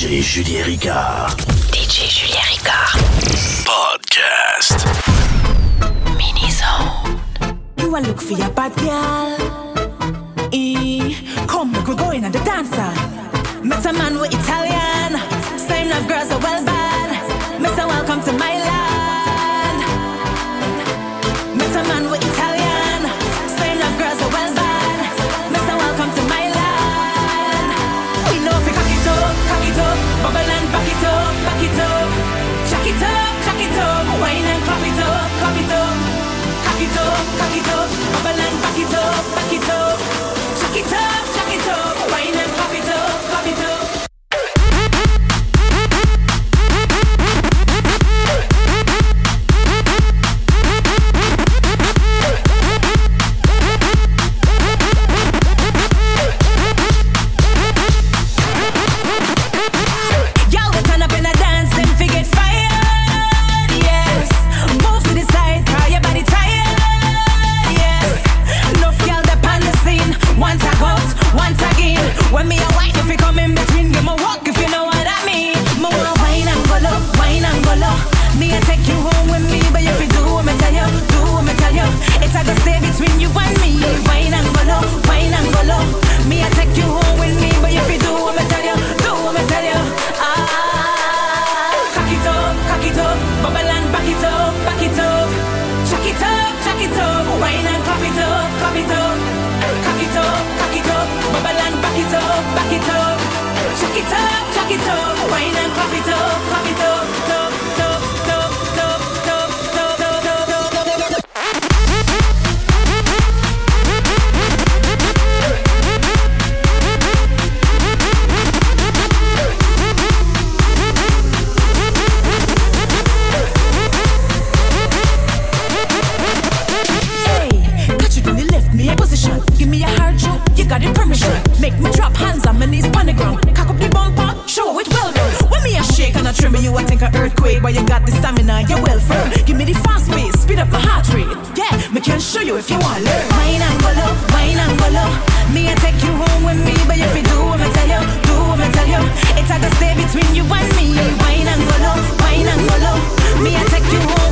DJ Julien Ricard. DJ Julien Ricard. Podcast. Mini Zone. You look for your bad girl. E, come, we go going at the dancer. Met a man with Italian. Same love girls are well bad. Mister, welcome to my life. Tremble you, I think a earthquake, but you got the stamina, you're well firm. Give me the fast pace, speed up my heart rate. Yeah, me can show you if you wanna learn. Wine and go low, wine and go low. Me, I take you home with me, but if you do what I tell you, do what I tell you. It's like a stay between you and me. Wine and go low, wine and go low. Me, I take you home.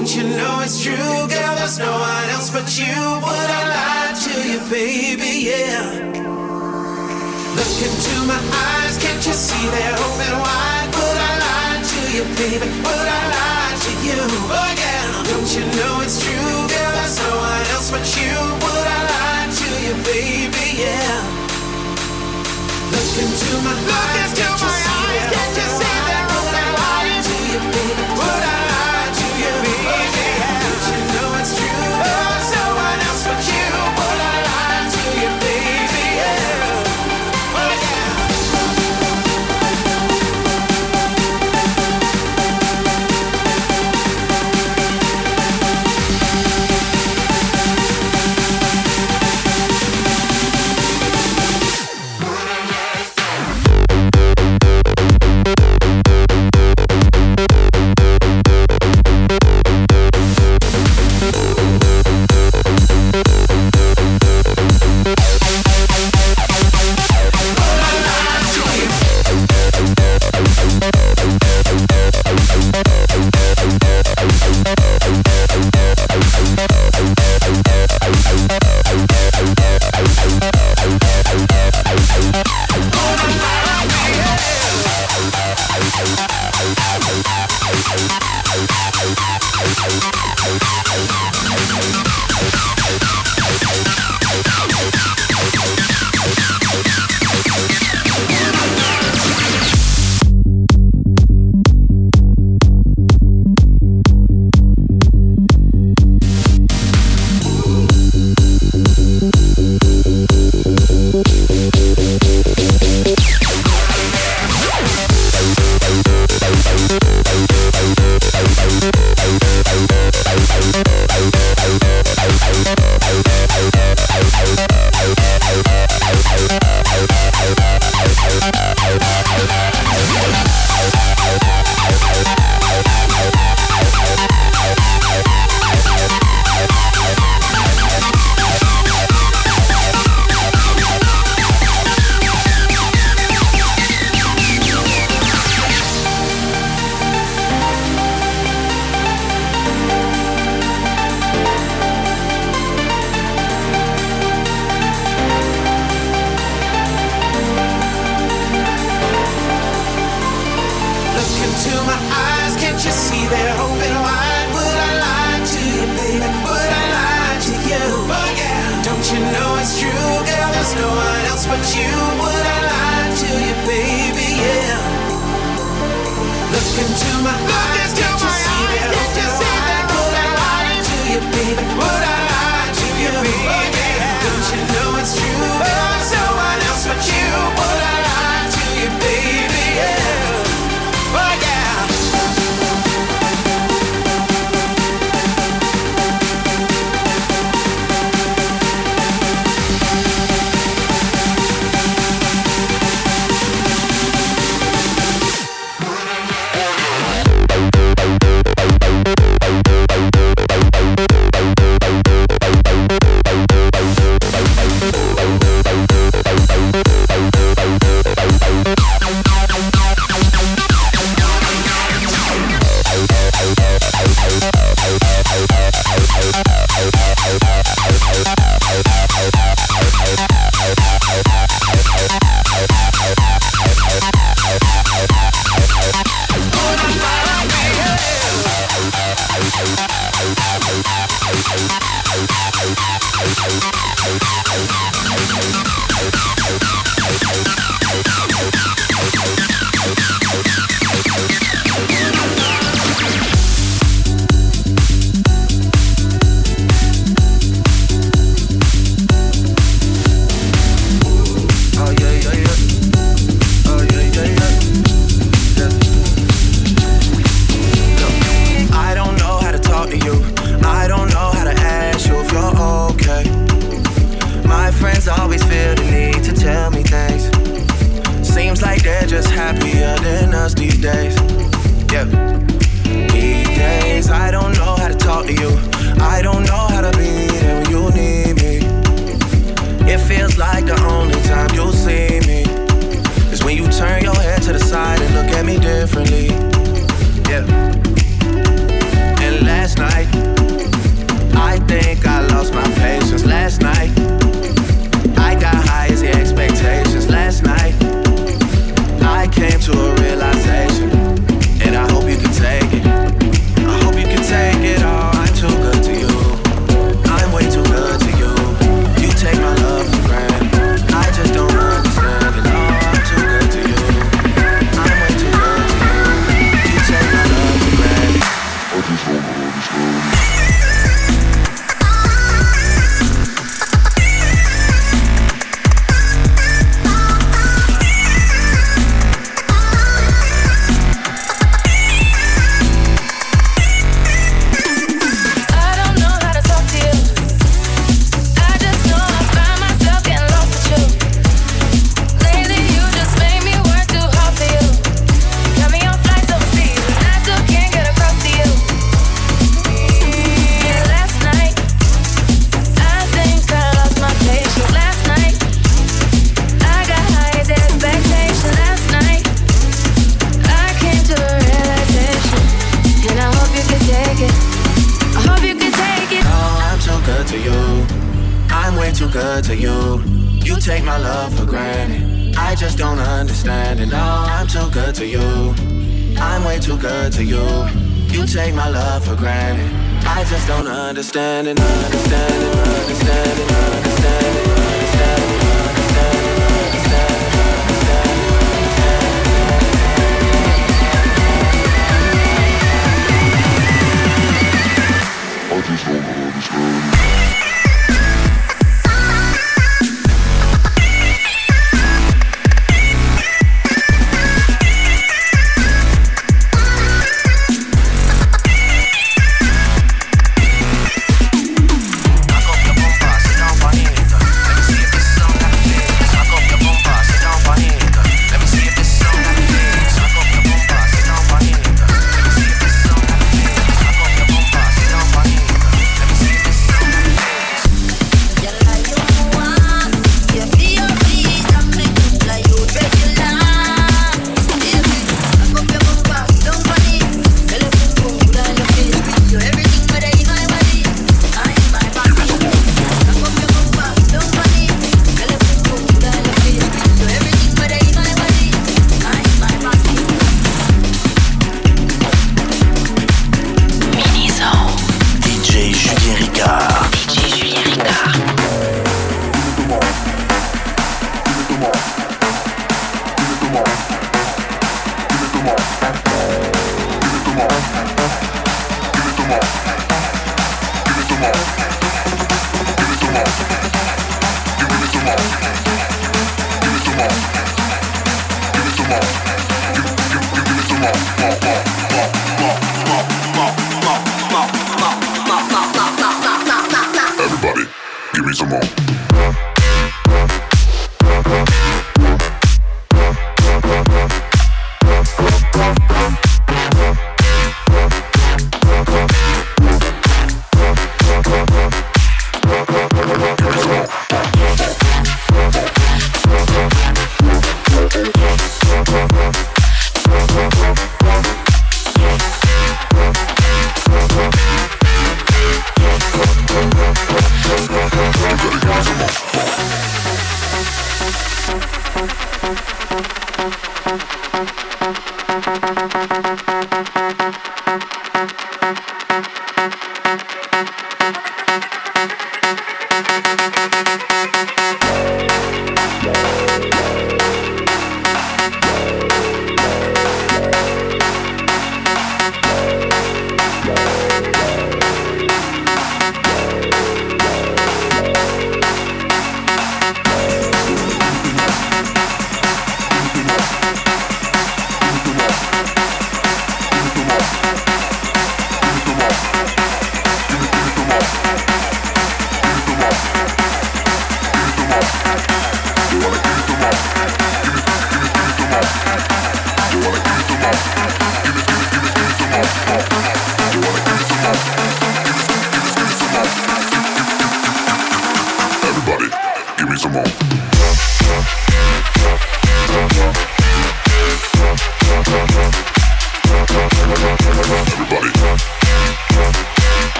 Don't you know it's true, girl? There's no one else but you. Would I lie to you, baby? Yeah. Look into my eyes, can't you see they're open wide? Would I lie to you, baby? Would I lie to you Oh yeah. Don't you know it's true, girl? There's no one else but you. Would I lie to you, baby? Yeah. Look into my Look eyes, into my eyes.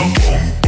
Bum, bum.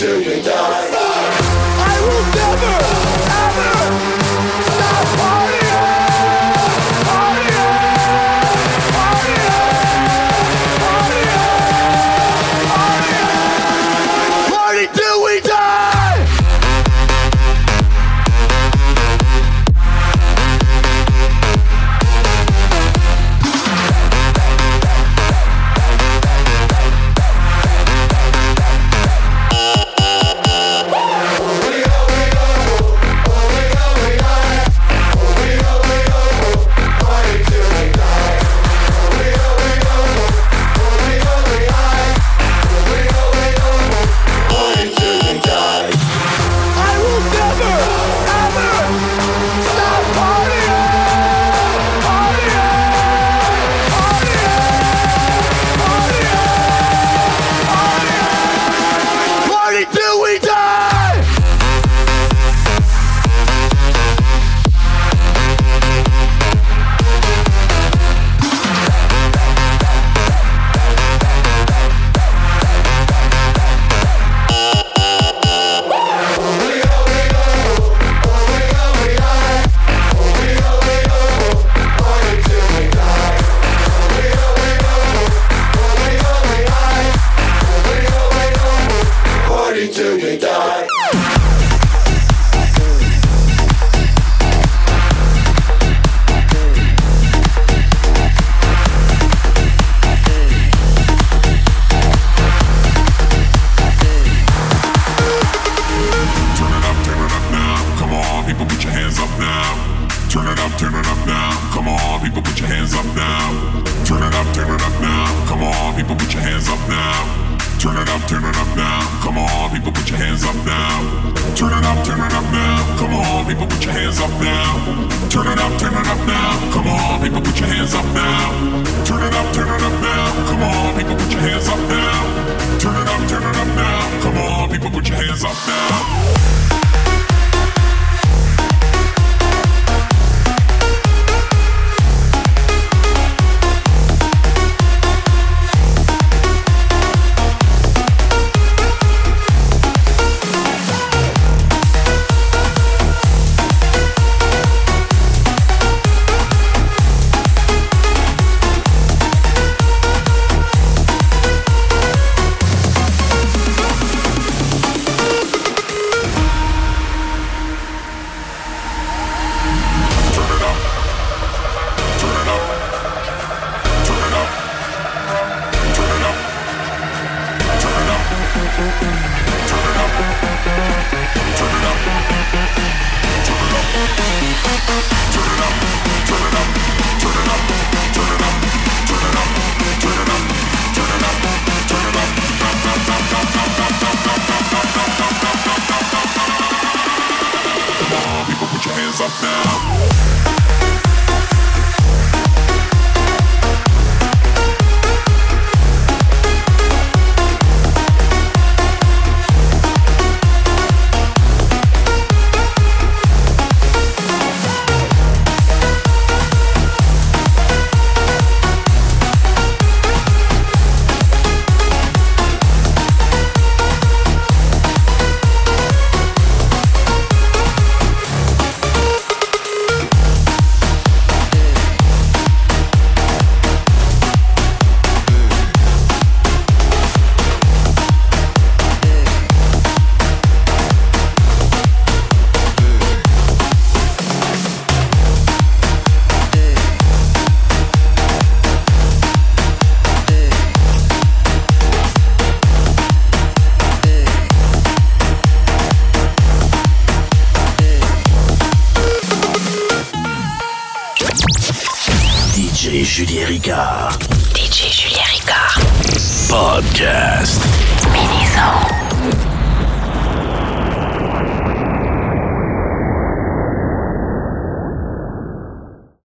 do